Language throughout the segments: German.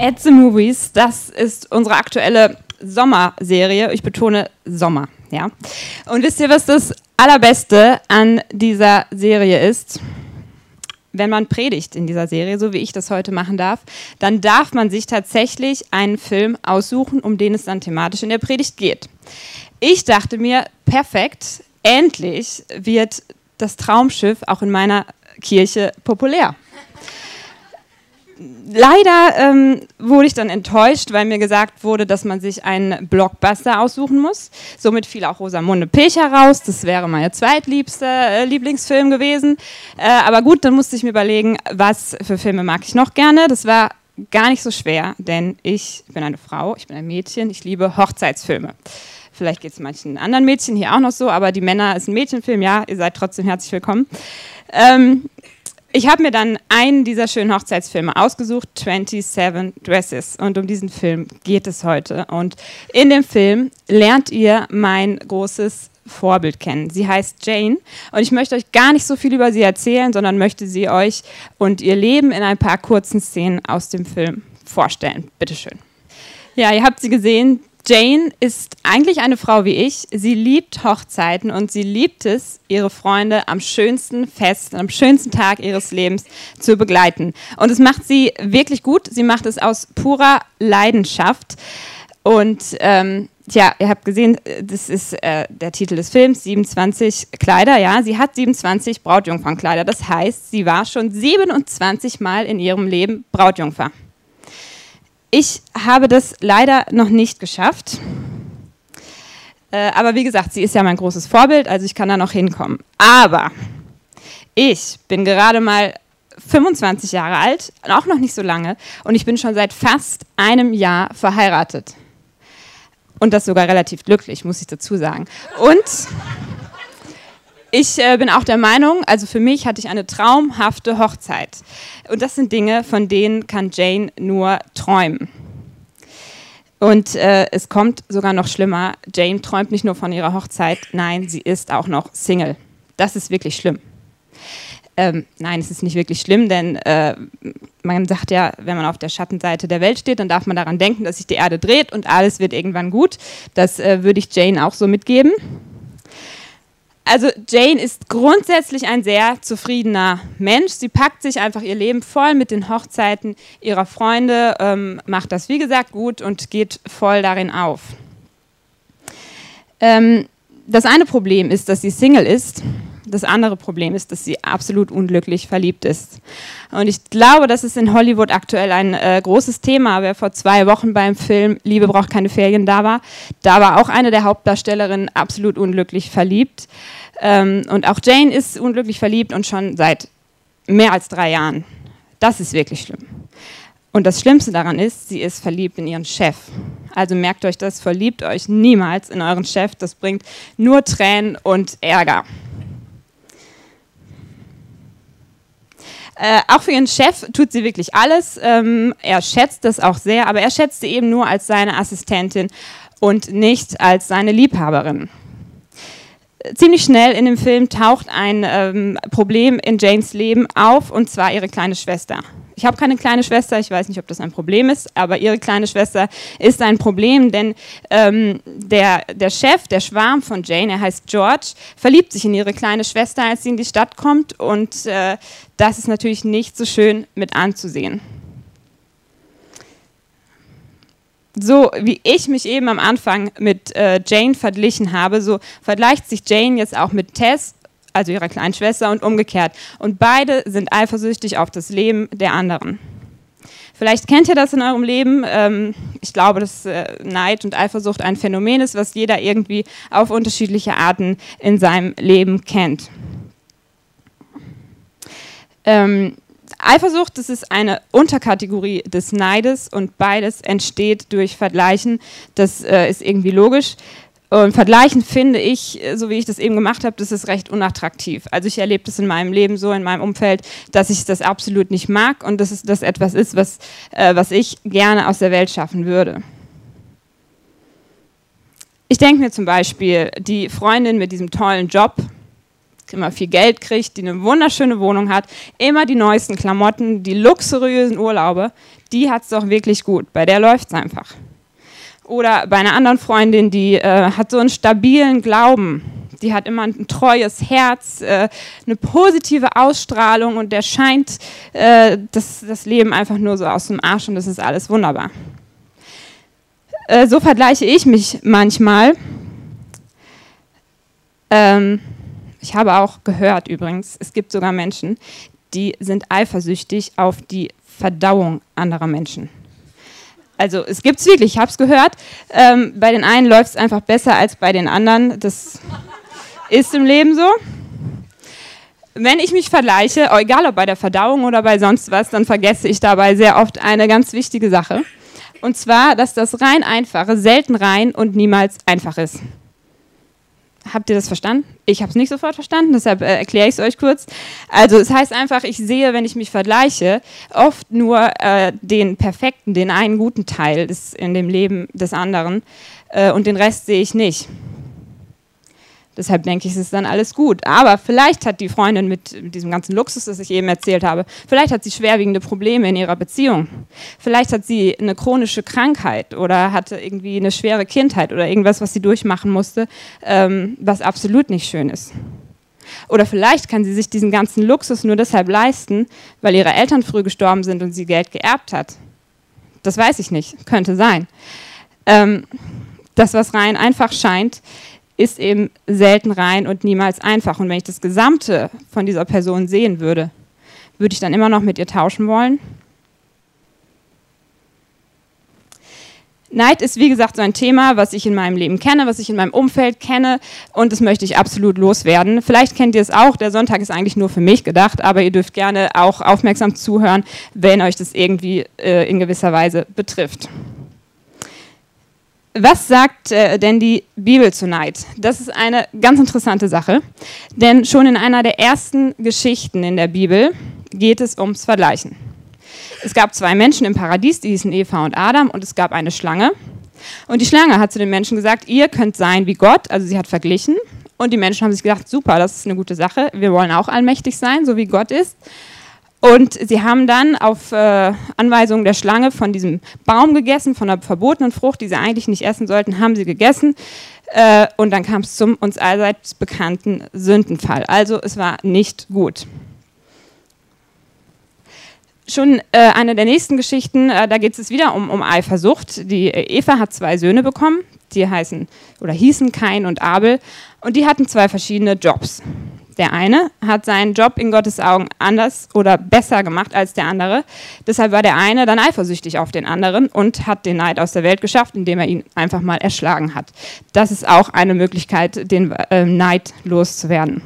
At the Movies, das ist unsere aktuelle Sommerserie. Ich betone Sommer, ja. Und wisst ihr, was das Allerbeste an dieser Serie ist? Wenn man predigt in dieser Serie, so wie ich das heute machen darf, dann darf man sich tatsächlich einen Film aussuchen, um den es dann thematisch in der Predigt geht. Ich dachte mir, perfekt, endlich wird das Traumschiff auch in meiner Kirche populär leider ähm, wurde ich dann enttäuscht, weil mir gesagt wurde, dass man sich einen Blockbuster aussuchen muss. Somit fiel auch Rosamunde Pilcher raus. Das wäre mein zweitliebster äh, Lieblingsfilm gewesen. Äh, aber gut, dann musste ich mir überlegen, was für Filme mag ich noch gerne. Das war gar nicht so schwer, denn ich bin eine Frau, ich bin ein Mädchen, ich liebe Hochzeitsfilme. Vielleicht geht es manchen anderen Mädchen hier auch noch so, aber die Männer ist ein Mädchenfilm, ja, ihr seid trotzdem herzlich willkommen. Ähm, ich habe mir dann einen dieser schönen Hochzeitsfilme ausgesucht, 27 Dresses. Und um diesen Film geht es heute. Und in dem Film lernt ihr mein großes Vorbild kennen. Sie heißt Jane und ich möchte euch gar nicht so viel über sie erzählen, sondern möchte sie euch und ihr Leben in ein paar kurzen Szenen aus dem Film vorstellen. Bitteschön. Ja, ihr habt sie gesehen. Jane ist eigentlich eine Frau wie ich. Sie liebt Hochzeiten und sie liebt es, ihre Freunde am schönsten Fest, am schönsten Tag ihres Lebens zu begleiten. Und es macht sie wirklich gut. Sie macht es aus purer Leidenschaft. Und ähm, Tja, ihr habt gesehen, das ist äh, der Titel des Films, 27 Kleider. Ja, sie hat 27 Brautjungfernkleider. Das heißt, sie war schon 27 Mal in ihrem Leben Brautjungfer. Ich habe das leider noch nicht geschafft. Äh, aber wie gesagt, sie ist ja mein großes Vorbild, also ich kann da noch hinkommen. Aber ich bin gerade mal 25 Jahre alt, auch noch nicht so lange, und ich bin schon seit fast einem Jahr verheiratet. Und das sogar relativ glücklich, muss ich dazu sagen. Und ich äh, bin auch der Meinung, also für mich hatte ich eine traumhafte Hochzeit. Und das sind Dinge, von denen kann Jane nur träumen. Und äh, es kommt sogar noch schlimmer. Jane träumt nicht nur von ihrer Hochzeit, nein, sie ist auch noch Single. Das ist wirklich schlimm. Ähm, nein, es ist nicht wirklich schlimm, denn äh, man sagt ja, wenn man auf der Schattenseite der Welt steht, dann darf man daran denken, dass sich die Erde dreht und alles wird irgendwann gut. Das äh, würde ich Jane auch so mitgeben. Also Jane ist grundsätzlich ein sehr zufriedener Mensch. Sie packt sich einfach ihr Leben voll mit den Hochzeiten ihrer Freunde, ähm, macht das wie gesagt gut und geht voll darin auf. Ähm, das eine Problem ist, dass sie Single ist. Das andere Problem ist, dass sie absolut unglücklich verliebt ist. Und ich glaube, das ist in Hollywood aktuell ein äh, großes Thema. Wer vor zwei Wochen beim Film Liebe braucht keine Ferien da war, da war auch eine der Hauptdarstellerinnen absolut unglücklich verliebt. Ähm, und auch Jane ist unglücklich verliebt und schon seit mehr als drei Jahren. Das ist wirklich schlimm. Und das Schlimmste daran ist, sie ist verliebt in ihren Chef. Also merkt euch das, verliebt euch niemals in euren Chef. Das bringt nur Tränen und Ärger. Äh, auch für ihren Chef tut sie wirklich alles. Ähm, er schätzt das auch sehr, aber er schätzt sie eben nur als seine Assistentin und nicht als seine Liebhaberin ziemlich schnell in dem Film taucht ein ähm, Problem in Janes Leben auf, und zwar ihre kleine Schwester. Ich habe keine kleine Schwester, ich weiß nicht, ob das ein Problem ist, aber ihre kleine Schwester ist ein Problem, denn ähm, der, der Chef, der Schwarm von Jane, er heißt George, verliebt sich in ihre kleine Schwester, als sie in die Stadt kommt, und äh, das ist natürlich nicht so schön mit anzusehen. so wie ich mich eben am Anfang mit äh, Jane verglichen habe, so vergleicht sich Jane jetzt auch mit Tess, also ihrer kleinen Schwester, und umgekehrt. Und beide sind eifersüchtig auf das Leben der anderen. Vielleicht kennt ihr das in eurem Leben. Ähm, ich glaube, dass äh, Neid und Eifersucht ein Phänomen ist, was jeder irgendwie auf unterschiedliche Arten in seinem Leben kennt. Ähm, Eifersucht, das ist eine Unterkategorie des Neides und beides entsteht durch Vergleichen. Das äh, ist irgendwie logisch. Und Vergleichen finde ich, so wie ich das eben gemacht habe, das ist recht unattraktiv. Also ich erlebe das in meinem Leben so, in meinem Umfeld, dass ich das absolut nicht mag und dass das etwas ist, was, äh, was ich gerne aus der Welt schaffen würde. Ich denke mir zum Beispiel, die Freundin mit diesem tollen Job, immer viel Geld kriegt, die eine wunderschöne Wohnung hat, immer die neuesten Klamotten, die luxuriösen Urlaube, die hat es doch wirklich gut, bei der läuft es einfach. Oder bei einer anderen Freundin, die äh, hat so einen stabilen Glauben, die hat immer ein treues Herz, äh, eine positive Ausstrahlung und der scheint äh, das, das Leben einfach nur so aus dem Arsch und das ist alles wunderbar. Äh, so vergleiche ich mich manchmal. Ähm, ich habe auch gehört übrigens, es gibt sogar Menschen, die sind eifersüchtig auf die Verdauung anderer Menschen. Also es gibt es wirklich, ich habe es gehört. Ähm, bei den einen läuft es einfach besser als bei den anderen. Das ist im Leben so. Wenn ich mich vergleiche, egal ob bei der Verdauung oder bei sonst was, dann vergesse ich dabei sehr oft eine ganz wichtige Sache. Und zwar, dass das rein einfache selten rein und niemals einfach ist. Habt ihr das verstanden? Ich habe es nicht sofort verstanden, deshalb äh, erkläre ich es euch kurz. Also es heißt einfach, ich sehe, wenn ich mich vergleiche, oft nur äh, den perfekten, den einen guten Teil des, in dem Leben des anderen äh, und den Rest sehe ich nicht. Deshalb denke ich, es ist dann alles gut. Aber vielleicht hat die Freundin mit, diesem ganzen Luxus, das ich eben erzählt habe, vielleicht hat sie schwerwiegende Probleme in ihrer Beziehung. Vielleicht hat sie eine chronische Krankheit oder hatte irgendwie eine schwere Kindheit oder irgendwas, was sie durchmachen musste, ähm, was absolut nicht schön ist. Oder vielleicht kann sie sich diesen ganzen Luxus nur deshalb leisten, weil ihre Eltern früh gestorben sind und sie Geld geerbt hat. Das weiß ich nicht, könnte sein. Ähm, das, was rein einfach scheint, ist eben selten rein und niemals einfach. Und wenn ich das Gesamte von dieser Person sehen würde, würde ich dann immer noch mit ihr tauschen wollen? Neid ist, wie gesagt, so ein Thema, was ich in meinem Leben kenne, was ich in meinem Umfeld kenne und das möchte ich absolut loswerden. Vielleicht kennt ihr es auch, der Sonntag ist eigentlich nur für mich gedacht, aber ihr dürft gerne auch aufmerksam zuhören, wenn euch das irgendwie äh, in gewisser Weise betrifft. Was sagt äh, denn die Bibel zu Neid? Das ist eine ganz interessante Sache, denn schon in einer der ersten Geschichten in der Bibel geht es ums Vergleichen. Es gab zwei Menschen im Paradies, die hießen Eva und Adam, und es gab eine Schlange. Und die Schlange hat zu den Menschen gesagt, ihr könnt sein wie Gott, also sie hat verglichen. Und die Menschen haben sich gedacht, super, das ist eine gute Sache, wir wollen auch allmächtig sein, so wie Gott ist. Und sie haben dann auf äh, Anweisung der Schlange von diesem Baum gegessen, von der verbotenen Frucht, die sie eigentlich nicht essen sollten, haben sie gegessen. Äh, und dann kam es zum uns allseits bekannten Sündenfall. Also es war nicht gut. Schon äh, eine der nächsten Geschichten, äh, da geht es wieder um, um Eifersucht. Die äh, Eva hat zwei Söhne bekommen, die heißen oder hießen Kain und Abel, und die hatten zwei verschiedene Jobs. Der eine hat seinen Job in Gottes Augen anders oder besser gemacht als der andere. Deshalb war der eine dann eifersüchtig auf den anderen und hat den Neid aus der Welt geschafft, indem er ihn einfach mal erschlagen hat. Das ist auch eine Möglichkeit, den äh, Neid loszuwerden.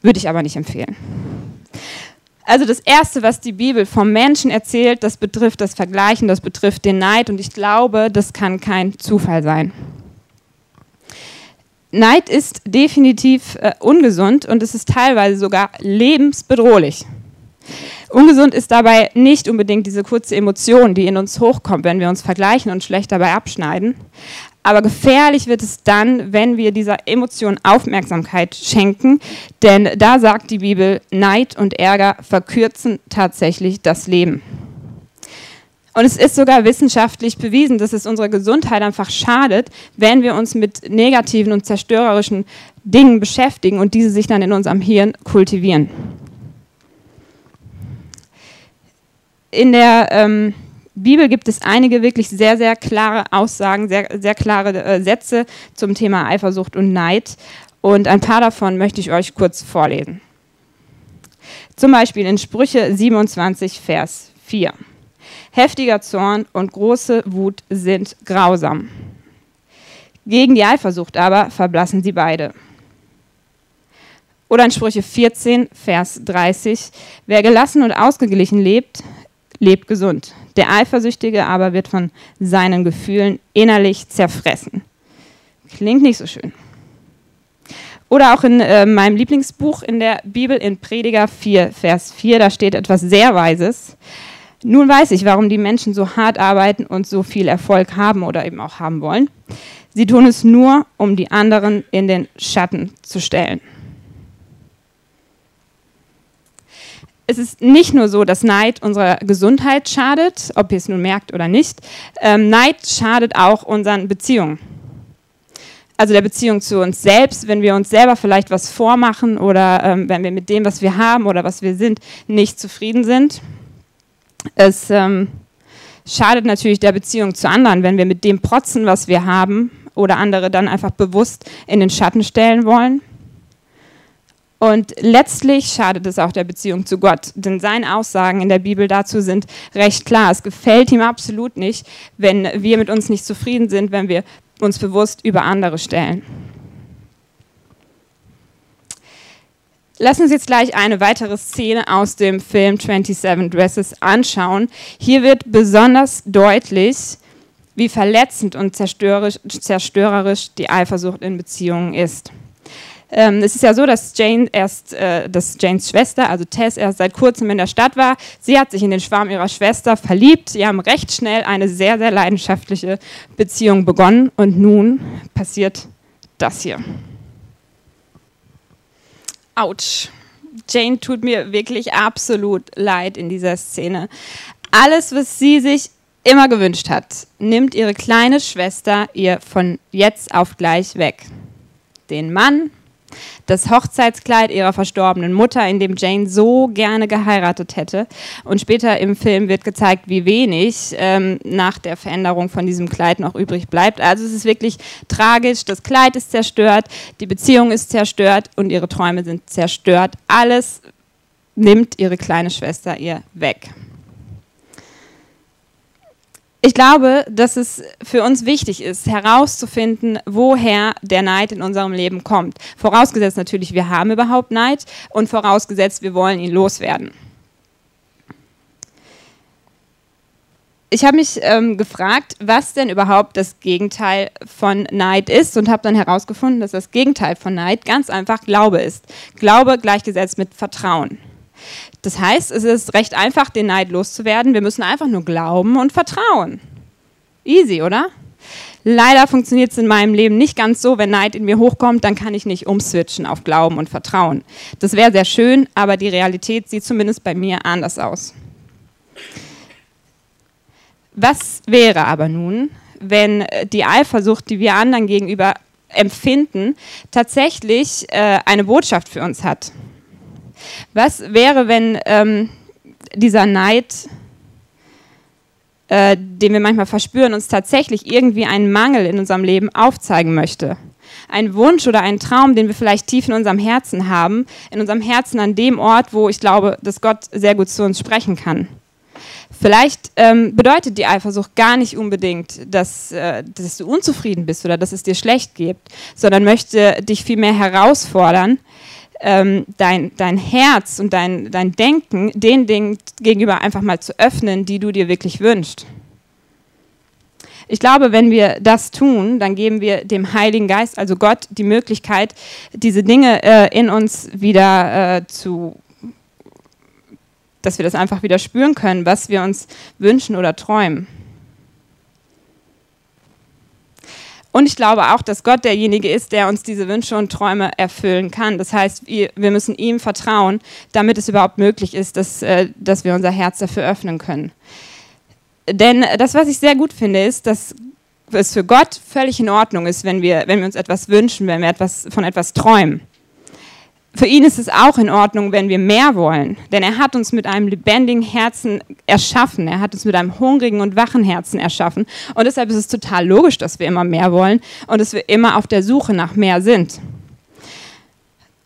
Würde ich aber nicht empfehlen. Also das Erste, was die Bibel vom Menschen erzählt, das betrifft das Vergleichen, das betrifft den Neid und ich glaube, das kann kein Zufall sein. Neid ist definitiv äh, ungesund und es ist teilweise sogar lebensbedrohlich. Ungesund ist dabei nicht unbedingt diese kurze Emotion, die in uns hochkommt, wenn wir uns vergleichen und schlecht dabei abschneiden. Aber gefährlich wird es dann, wenn wir dieser Emotion Aufmerksamkeit schenken, denn da sagt die Bibel, Neid und Ärger verkürzen tatsächlich das Leben. Und es ist sogar wissenschaftlich bewiesen, dass es unserer Gesundheit einfach schadet, wenn wir uns mit negativen und zerstörerischen Dingen beschäftigen und diese sich dann in unserem Hirn kultivieren. In der ähm, Bibel gibt es einige wirklich sehr, sehr klare Aussagen, sehr, sehr klare äh, Sätze zum Thema Eifersucht und Neid. Und ein paar davon möchte ich euch kurz vorlesen. Zum Beispiel in Sprüche 27, Vers 4. Heftiger Zorn und große Wut sind grausam. Gegen die Eifersucht aber verblassen sie beide. Oder in Sprüche 14, Vers 30, wer gelassen und ausgeglichen lebt, lebt gesund. Der Eifersüchtige aber wird von seinen Gefühlen innerlich zerfressen. Klingt nicht so schön. Oder auch in äh, meinem Lieblingsbuch in der Bibel in Prediger 4, Vers 4, da steht etwas sehr Weises. Nun weiß ich, warum die Menschen so hart arbeiten und so viel Erfolg haben oder eben auch haben wollen. Sie tun es nur, um die anderen in den Schatten zu stellen. es ist nicht nur so, dass Neid unserer Gesundheit schadet, ob ihr es nun merkt oder nicht. Ähm, Neid schadet auch unseren Beziehungen. Also der Beziehung zu uns selbst, wenn wir uns selber vielleicht was vormachen oder ähm, wenn wir mit dem, was wir haben oder was wir sind, nicht zufrieden sind. Es ähm, schadet natürlich der Beziehung zu anderen, wenn wir mit dem protzen, was wir haben oder andere dann einfach bewusst in den Schatten stellen wollen. Und letztlich schadet es auch der Beziehung zu Gott, denn seine Aussagen in der Bibel dazu sind recht klar. Es gefällt ihm absolut nicht, wenn wir mit uns nicht zufrieden sind, wenn wir uns bewusst über andere stellen. Lass uns jetzt gleich eine weitere Szene aus dem Film 27 Dresses anschauen. Hier wird besonders deutlich, wie verletzend und zerstörerisch, zerstörerisch die Eifersucht in Beziehungen ist. Ähm, es ist ja so, dass Jane erst, äh, dass Janes Schwester, also Tess, erst seit kurzem in der Stadt war. Sie hat sich in den Schwarm ihrer Schwester verliebt. Sie haben recht schnell eine sehr, sehr leidenschaftliche Beziehung begonnen. Und nun passiert das hier. Autsch. Jane tut mir wirklich absolut leid in dieser Szene. Alles, was sie sich immer gewünscht hat, nimmt ihre kleine Schwester ihr von jetzt auf gleich weg. Den Mann, das Hochzeitskleid ihrer verstorbenen Mutter, in dem Jane so gerne geheiratet hätte. Und später im Film wird gezeigt, wie wenig ähm, nach der Veränderung von diesem Kleid noch übrig bleibt. Also es ist wirklich tragisch. Das Kleid ist zerstört, die Beziehung ist zerstört und ihre Träume sind zerstört. Alles nimmt ihre kleine Schwester ihr weg ich glaube, dass es für uns wichtig ist, herauszufinden, woher der Neid in unserem Leben kommt. Vorausgesetzt natürlich, wir haben überhaupt Neid und vorausgesetzt, wir wollen ihn loswerden. Ich habe mich ähm, gefragt, was denn überhaupt das Gegenteil von Neid ist und habe dann herausgefunden, dass das Gegenteil von Neid ganz einfach Glaube ist. Glaube gleichgesetzt mit Vertrauen. Das heißt, es ist recht einfach, den Neid loszuwerden. Wir müssen einfach nur glauben und vertrauen. Easy, oder? Leider funktioniert es in meinem Leben nicht ganz so. Wenn Neid in mir hochkommt, dann kann ich nicht umswitchen auf Glauben und Vertrauen. Das wäre sehr schön, aber die Realität sieht zumindest bei mir anders aus. Was wäre aber nun, wenn die Eifersucht, die wir anderen gegenüber empfinden, tatsächlich äh, eine Botschaft für uns hat? Was wäre, wenn ähm, dieser Neid, äh, den wir manchmal verspüren, uns tatsächlich irgendwie einen Mangel in unserem Leben aufzeigen möchte? Ein Wunsch oder ein Traum, den wir vielleicht tief in unserem Herzen haben, in unserem Herzen an dem Ort, wo ich glaube, dass Gott sehr gut zu uns sprechen kann. Vielleicht ähm, bedeutet die Eifersucht gar nicht unbedingt, dass, äh, dass du unzufrieden bist oder dass es dir schlecht geht, sondern möchte dich vielmehr herausfordern, ähm, dein, dein Herz und dein, dein Denken den Dingen gegenüber einfach mal zu öffnen, die du dir wirklich wünschst. Ich glaube, wenn wir das tun, dann geben wir dem Heiligen Geist, also Gott, die Möglichkeit, diese Dinge äh, in uns wieder äh, zu, dass wir das einfach wieder spüren können, was wir uns wünschen oder träumen. Und ich glaube auch, dass Gott derjenige ist, der uns diese Wünsche und Träume erfüllen kann. Das heißt, wir müssen ihm vertrauen, damit es überhaupt möglich ist, dass, äh, dass wir unser Herz dafür öffnen können. Denn das, was ich sehr gut finde, ist, dass es für Gott völlig in Ordnung ist, wenn wir, wenn wir uns etwas wünschen, wenn wir etwas, von etwas träumen. Für ihn ist es auch in Ordnung, wenn wir mehr wollen, denn er hat uns mit einem lebendigen Herzen erschaffen, er hat uns mit einem hungrigen und wachen Herzen erschaffen und deshalb ist es total logisch, dass wir immer mehr wollen und dass wir immer auf der Suche nach mehr sind.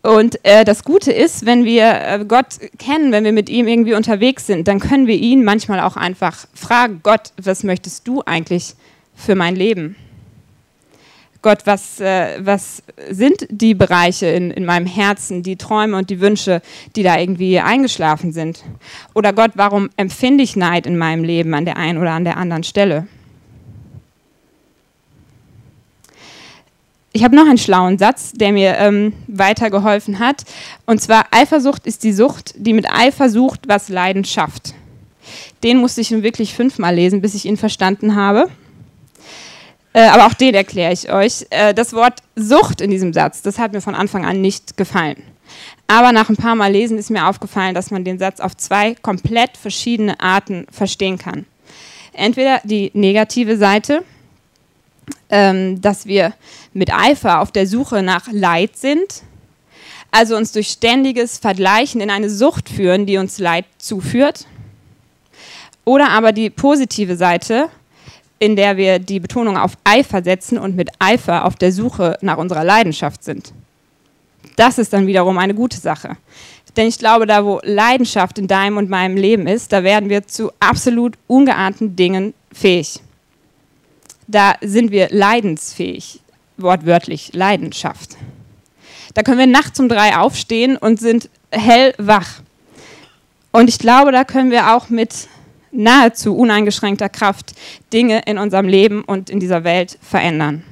Und äh, das Gute ist, wenn wir äh, Gott kennen, wenn wir mit ihm irgendwie unterwegs sind, dann können wir ihn manchmal auch einfach fragen, Gott, was möchtest du eigentlich für mein Leben? Gott, was, äh, was sind die Bereiche in, in meinem Herzen, die Träume und die Wünsche, die da irgendwie eingeschlafen sind? Oder Gott, warum empfinde ich Neid in meinem Leben an der einen oder an der anderen Stelle? Ich habe noch einen schlauen Satz, der mir ähm, weitergeholfen hat. Und zwar, Eifersucht ist die Sucht, die mit Eifer sucht, was Leiden schafft. Den musste ich nun wirklich fünfmal lesen, bis ich ihn verstanden habe. Äh, aber auch den erkläre ich euch. Äh, das Wort Sucht in diesem Satz, das hat mir von Anfang an nicht gefallen. Aber nach ein paar Mal lesen ist mir aufgefallen, dass man den Satz auf zwei komplett verschiedene Arten verstehen kann. Entweder die negative Seite, ähm, dass wir mit Eifer auf der Suche nach Leid sind, also uns durch ständiges Vergleichen in eine Sucht führen, die uns Leid zuführt. Oder aber die positive Seite, in der wir die Betonung auf Eifer setzen und mit Eifer auf der Suche nach unserer Leidenschaft sind. Das ist dann wiederum eine gute Sache. Denn ich glaube, da wo Leidenschaft in deinem und meinem Leben ist, da werden wir zu absolut ungeahnten Dingen fähig. Da sind wir leidensfähig, wortwörtlich Leidenschaft. Da können wir nachts um drei aufstehen und sind hellwach. Und ich glaube, da können wir auch mit nahezu uneingeschränkter Kraft Dinge in unserem Leben und in dieser Welt verändern.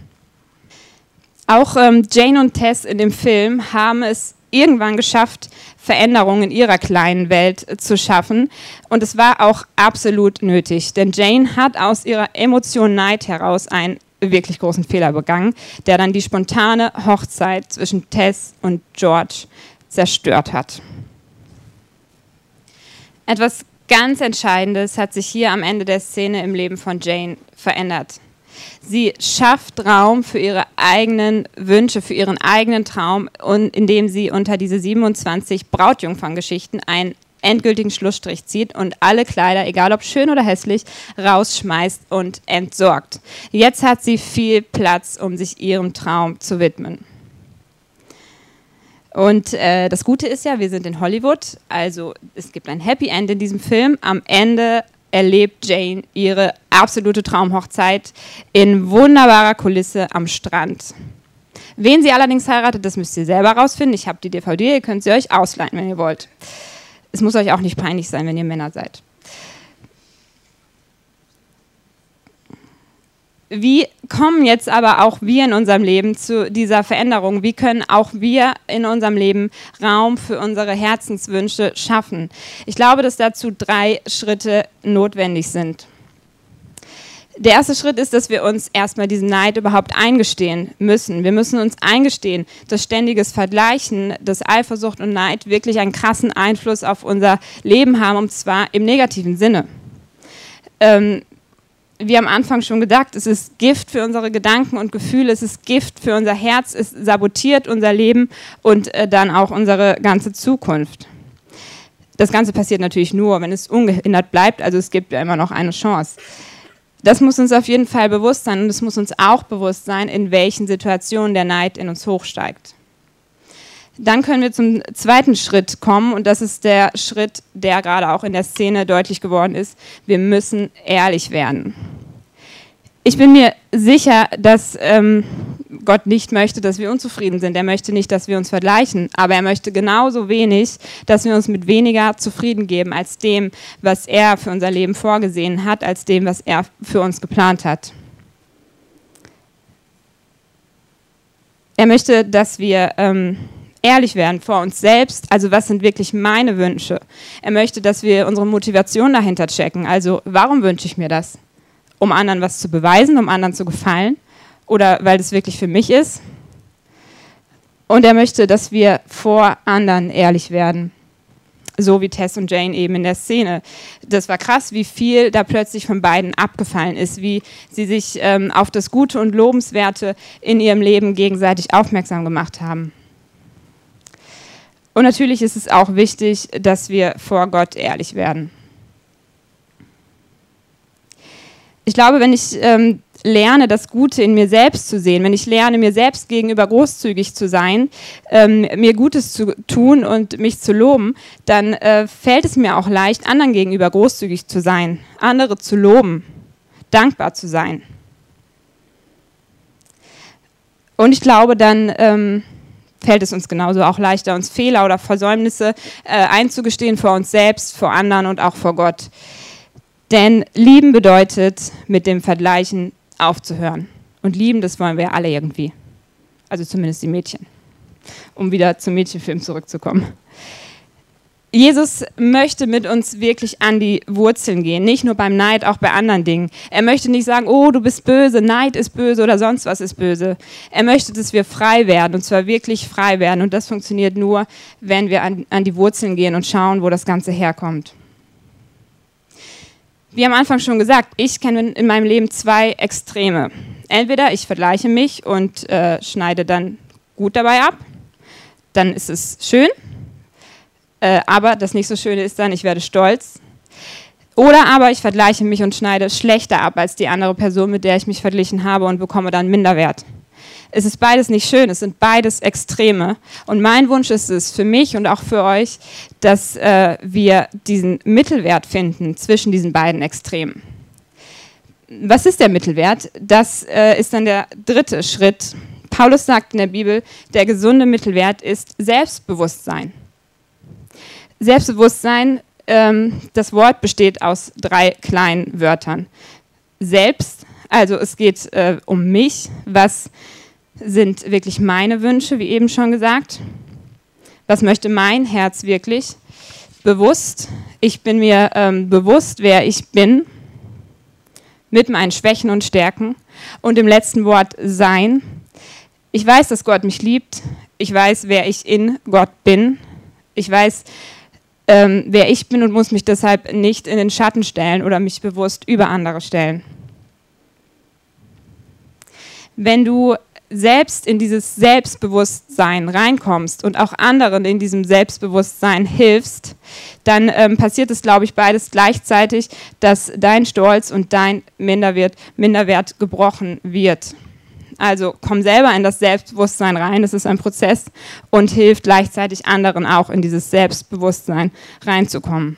Auch ähm, Jane und Tess in dem Film haben es irgendwann geschafft, Veränderungen in ihrer kleinen Welt äh, zu schaffen. Und es war auch absolut nötig, denn Jane hat aus ihrer Emotion Neid heraus einen wirklich großen Fehler begangen, der dann die spontane Hochzeit zwischen Tess und George zerstört hat. Etwas ganz Entscheidendes hat sich hier am Ende der Szene im Leben von Jane verändert. Sie schafft Raum für ihre eigenen Wünsche, für ihren eigenen Traum, und indem sie unter diese 27 Brautjungferngeschichten einen endgültigen Schlussstrich zieht und alle Kleider, egal ob schön oder hässlich, rausschmeißt und entsorgt. Jetzt hat sie viel Platz, um sich ihrem Traum zu widmen. Und äh, das Gute ist ja, wir sind in Hollywood, also es gibt ein Happy End in diesem Film. Am Ende erlebt Jane ihre absolute Traumhochzeit in wunderbarer Kulisse am Strand. Wen sie allerdings heiratet, das müsst ihr selber rausfinden. Ich habe die DVD, ihr könnt sie euch ausleihen, wenn ihr wollt. Es muss euch auch nicht peinlich sein, wenn ihr Männer seid. Wie kommen jetzt aber auch wir in unserem Leben zu dieser Veränderung? Wie können auch wir in unserem Leben Raum für unsere Herzenswünsche schaffen? Ich glaube, dass dazu drei Schritte notwendig sind. Der erste Schritt ist, dass wir uns erstmal diesen Neid überhaupt eingestehen müssen. Wir müssen uns eingestehen, dass ständiges Vergleichen, dass Eifersucht und Neid wirklich einen krassen Einfluss auf unser Leben haben, und zwar im negativen Sinne. Ähm, wie am Anfang schon gesagt, es ist Gift für unsere Gedanken und Gefühle, es ist Gift für unser Herz, es sabotiert unser Leben und äh, dann auch unsere ganze Zukunft. Das Ganze passiert natürlich nur, wenn es ungehindert bleibt, also es gibt ja immer noch eine Chance. Das muss uns auf jeden Fall bewusst sein und es muss uns auch bewusst sein, in welchen Situationen der Neid in uns hochsteigt. Dann können wir zum zweiten Schritt kommen und das ist der Schritt, der gerade auch in der Szene deutlich geworden ist. Wir müssen ehrlich werden. Ich bin mir sicher, dass ähm, Gott nicht möchte, dass wir unzufrieden sind. Er möchte nicht, dass wir uns vergleichen, aber er möchte genauso wenig, dass wir uns mit weniger zufrieden geben als dem, was er für unser Leben vorgesehen hat, als dem, was er für uns geplant hat. Er möchte, dass wir ähm, ehrlich werden vor uns selbst. Also was sind wirklich meine Wünsche? Er möchte, dass wir unsere Motivation dahinter checken. Also warum wünsche ich mir das? Um anderen was zu beweisen, um anderen zu gefallen oder weil es wirklich für mich ist. Und er möchte, dass wir vor anderen ehrlich werden. So wie Tess und Jane eben in der Szene. Das war krass, wie viel da plötzlich von beiden abgefallen ist, wie sie sich ähm, auf das Gute und Lobenswerte in ihrem Leben gegenseitig aufmerksam gemacht haben. Und natürlich ist es auch wichtig, dass wir vor Gott ehrlich werden. Ich glaube, wenn ich ähm, lerne, das Gute in mir selbst zu sehen, wenn ich lerne, mir selbst gegenüber großzügig zu sein, ähm, mir Gutes zu tun und mich zu loben, dann äh, fällt es mir auch leicht, anderen gegenüber großzügig zu sein, andere zu loben, dankbar zu sein. Und ich glaube, dann ähm, fällt es uns genauso auch leichter, uns Fehler oder Versäumnisse äh, einzugestehen vor uns selbst, vor anderen und auch vor Gott. Denn lieben bedeutet, mit dem Vergleichen aufzuhören. Und lieben, das wollen wir alle irgendwie. Also zumindest die Mädchen. Um wieder zum Mädchenfilm zurückzukommen. Jesus möchte mit uns wirklich an die Wurzeln gehen, nicht nur beim Neid, auch bei anderen Dingen. Er möchte nicht sagen, oh, du bist böse, Neid ist böse oder sonst was ist böse. Er möchte, dass wir frei werden und zwar wirklich frei werden. Und das funktioniert nur, wenn wir an, an die Wurzeln gehen und schauen, wo das Ganze herkommt. Wie am Anfang schon gesagt, ich kenne in meinem Leben zwei Extreme. Entweder ich vergleiche mich und äh, schneide dann gut dabei ab, dann ist es schön äh, aber das nicht so Schöne ist dann, ich werde stolz. Oder aber ich vergleiche mich und schneide schlechter ab als die andere Person, mit der ich mich verglichen habe und bekomme dann Minderwert. Es ist beides nicht schön, es sind beides Extreme. Und mein Wunsch ist es für mich und auch für euch, dass äh, wir diesen Mittelwert finden zwischen diesen beiden Extremen. Was ist der Mittelwert? Das äh, ist dann der dritte Schritt. Paulus sagt in der Bibel, der gesunde Mittelwert ist Selbstbewusstsein. Selbstbewusstsein, ähm, das Wort besteht aus drei kleinen Wörtern. Selbst, also es geht äh, um mich, was sind wirklich meine Wünsche, wie eben schon gesagt. Was möchte mein Herz wirklich? Bewusst, ich bin mir ähm, bewusst, wer ich bin, mit meinen Schwächen und Stärken. Und im letzten Wort sein. Ich weiß, dass Gott mich liebt. Ich weiß, wer ich in Gott bin. Ich weiß, ähm, wer ich bin und muss mich deshalb nicht in den Schatten stellen oder mich bewusst über andere stellen. Wenn du selbst in dieses Selbstbewusstsein reinkommst und auch anderen in diesem Selbstbewusstsein hilfst, dann ähm, passiert es, glaube ich, beides gleichzeitig, dass dein Stolz und dein Minderwert, Minderwert gebrochen wird. Also komm selber in das Selbstbewusstsein rein, das ist ein Prozess und hilft gleichzeitig anderen auch in dieses Selbstbewusstsein reinzukommen.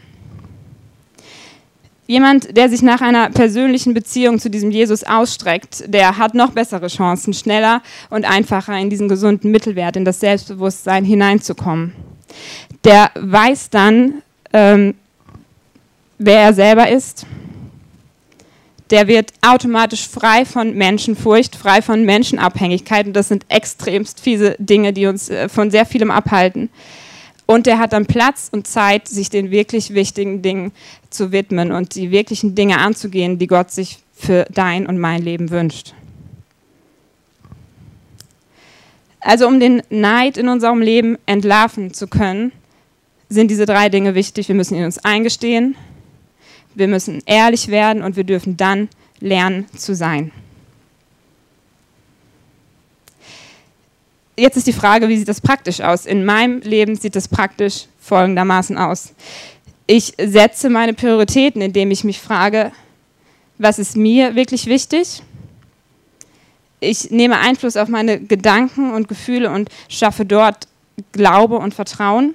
Jemand, der sich nach einer persönlichen Beziehung zu diesem Jesus ausstreckt, der hat noch bessere Chancen, schneller und einfacher in diesen gesunden Mittelwert, in das Selbstbewusstsein hineinzukommen. Der weiß dann, ähm, wer er selber ist, der wird automatisch frei von Menschenfurcht, frei von Menschenabhängigkeit. Und das sind extremst fiese Dinge, die uns äh, von sehr vielem abhalten. Und der hat dann Platz und Zeit, sich den wirklich wichtigen Dingen zu widmen und die wirklichen Dinge anzugehen, die Gott sich für dein und mein Leben wünscht. Also um den Neid in unserem Leben entlarven zu können, sind diese drei Dinge wichtig. Wir müssen ihn uns eingestehen, wir müssen ehrlich werden und wir dürfen dann lernen zu sein. Jetzt ist die Frage, wie sieht das praktisch aus? In meinem Leben sieht das praktisch folgendermaßen aus. Ich setze meine Prioritäten, indem ich mich frage, was ist mir wirklich wichtig? Ich nehme Einfluss auf meine Gedanken und Gefühle und schaffe dort Glaube und Vertrauen.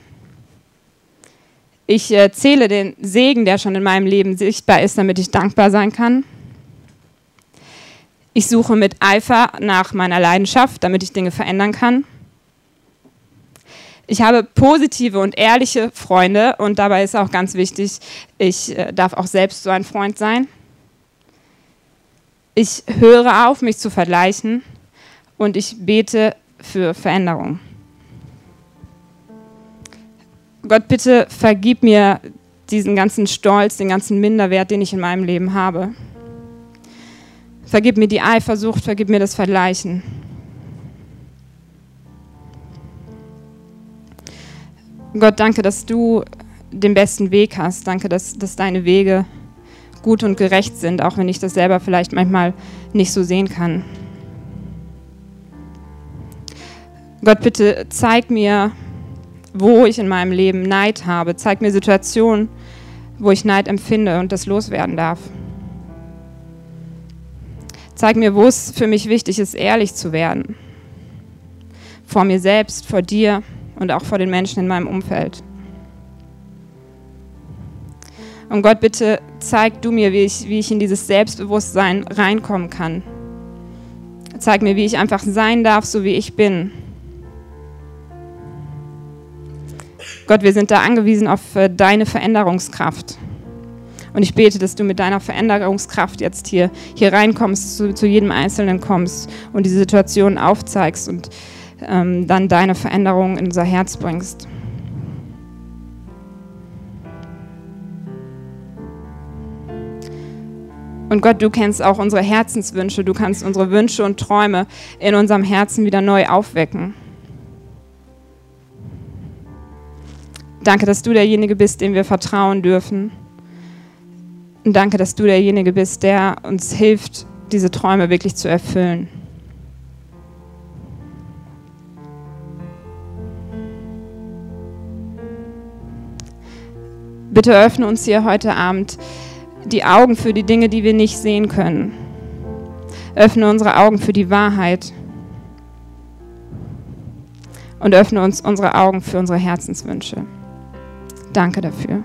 Ich äh, zähle den Segen, der schon in meinem Leben sichtbar ist, damit ich dankbar sein kann. Ich suche mit Eifer nach meiner Leidenschaft, damit ich Dinge verändern kann. Ich habe positive und ehrliche Freunde und dabei ist auch ganz wichtig, ich äh, darf auch selbst so ein Freund sein. Ich höre auf, mich zu vergleichen und ich bete für Veränderung. Gott, bitte vergib mir diesen ganzen Stolz, den ganzen Minderwert, den ich in meinem Leben habe. Vergib mir die Eifersucht, vergib mir das Vergleichen. Gott, danke, dass du den besten Weg hast. Danke, dass, dass deine Wege gut und gerecht sind, auch wenn ich das selber vielleicht manchmal nicht so sehen kann. Gott, bitte zeig mir, wo ich in meinem Leben Neid habe. Zeig mir Situationen, wo ich Neid empfinde und das loswerden darf. Zeig mir, wo es für mich wichtig ist, ehrlich zu werden. Vor mir selbst, vor dir und auch vor den Menschen in meinem Umfeld. Und Gott, bitte zeig du mir, wie ich, wie ich in dieses Selbstbewusstsein reinkommen kann. Zeig mir, wie ich einfach sein darf, so wie ich bin Gott, wir sind da angewiesen auf äh, deine Veränderungskraft. Und ich bete, dass du mit deiner Veränderungskraft jetzt hier, hier reinkommst, zu, zu jedem Einzelnen kommst und diese Situation aufzeigst und ähm, dann deine Veränderung in unser Herz bringst. Und Gott, du kennst auch unsere Herzenswünsche, du kannst unsere Wünsche und Träume in unserem Herzen wieder neu aufwecken. Danke, dass du derjenige bist, dem wir vertrauen dürfen. Und danke, dass du derjenige bist, der uns hilft, diese Träume wirklich zu erfüllen. Bitte öffne uns hier heute Abend die Augen für die Dinge, die wir nicht sehen können. Öffne unsere Augen für die Wahrheit. Und öffne uns unsere Augen für unsere Herzenswünsche. Danke dafür.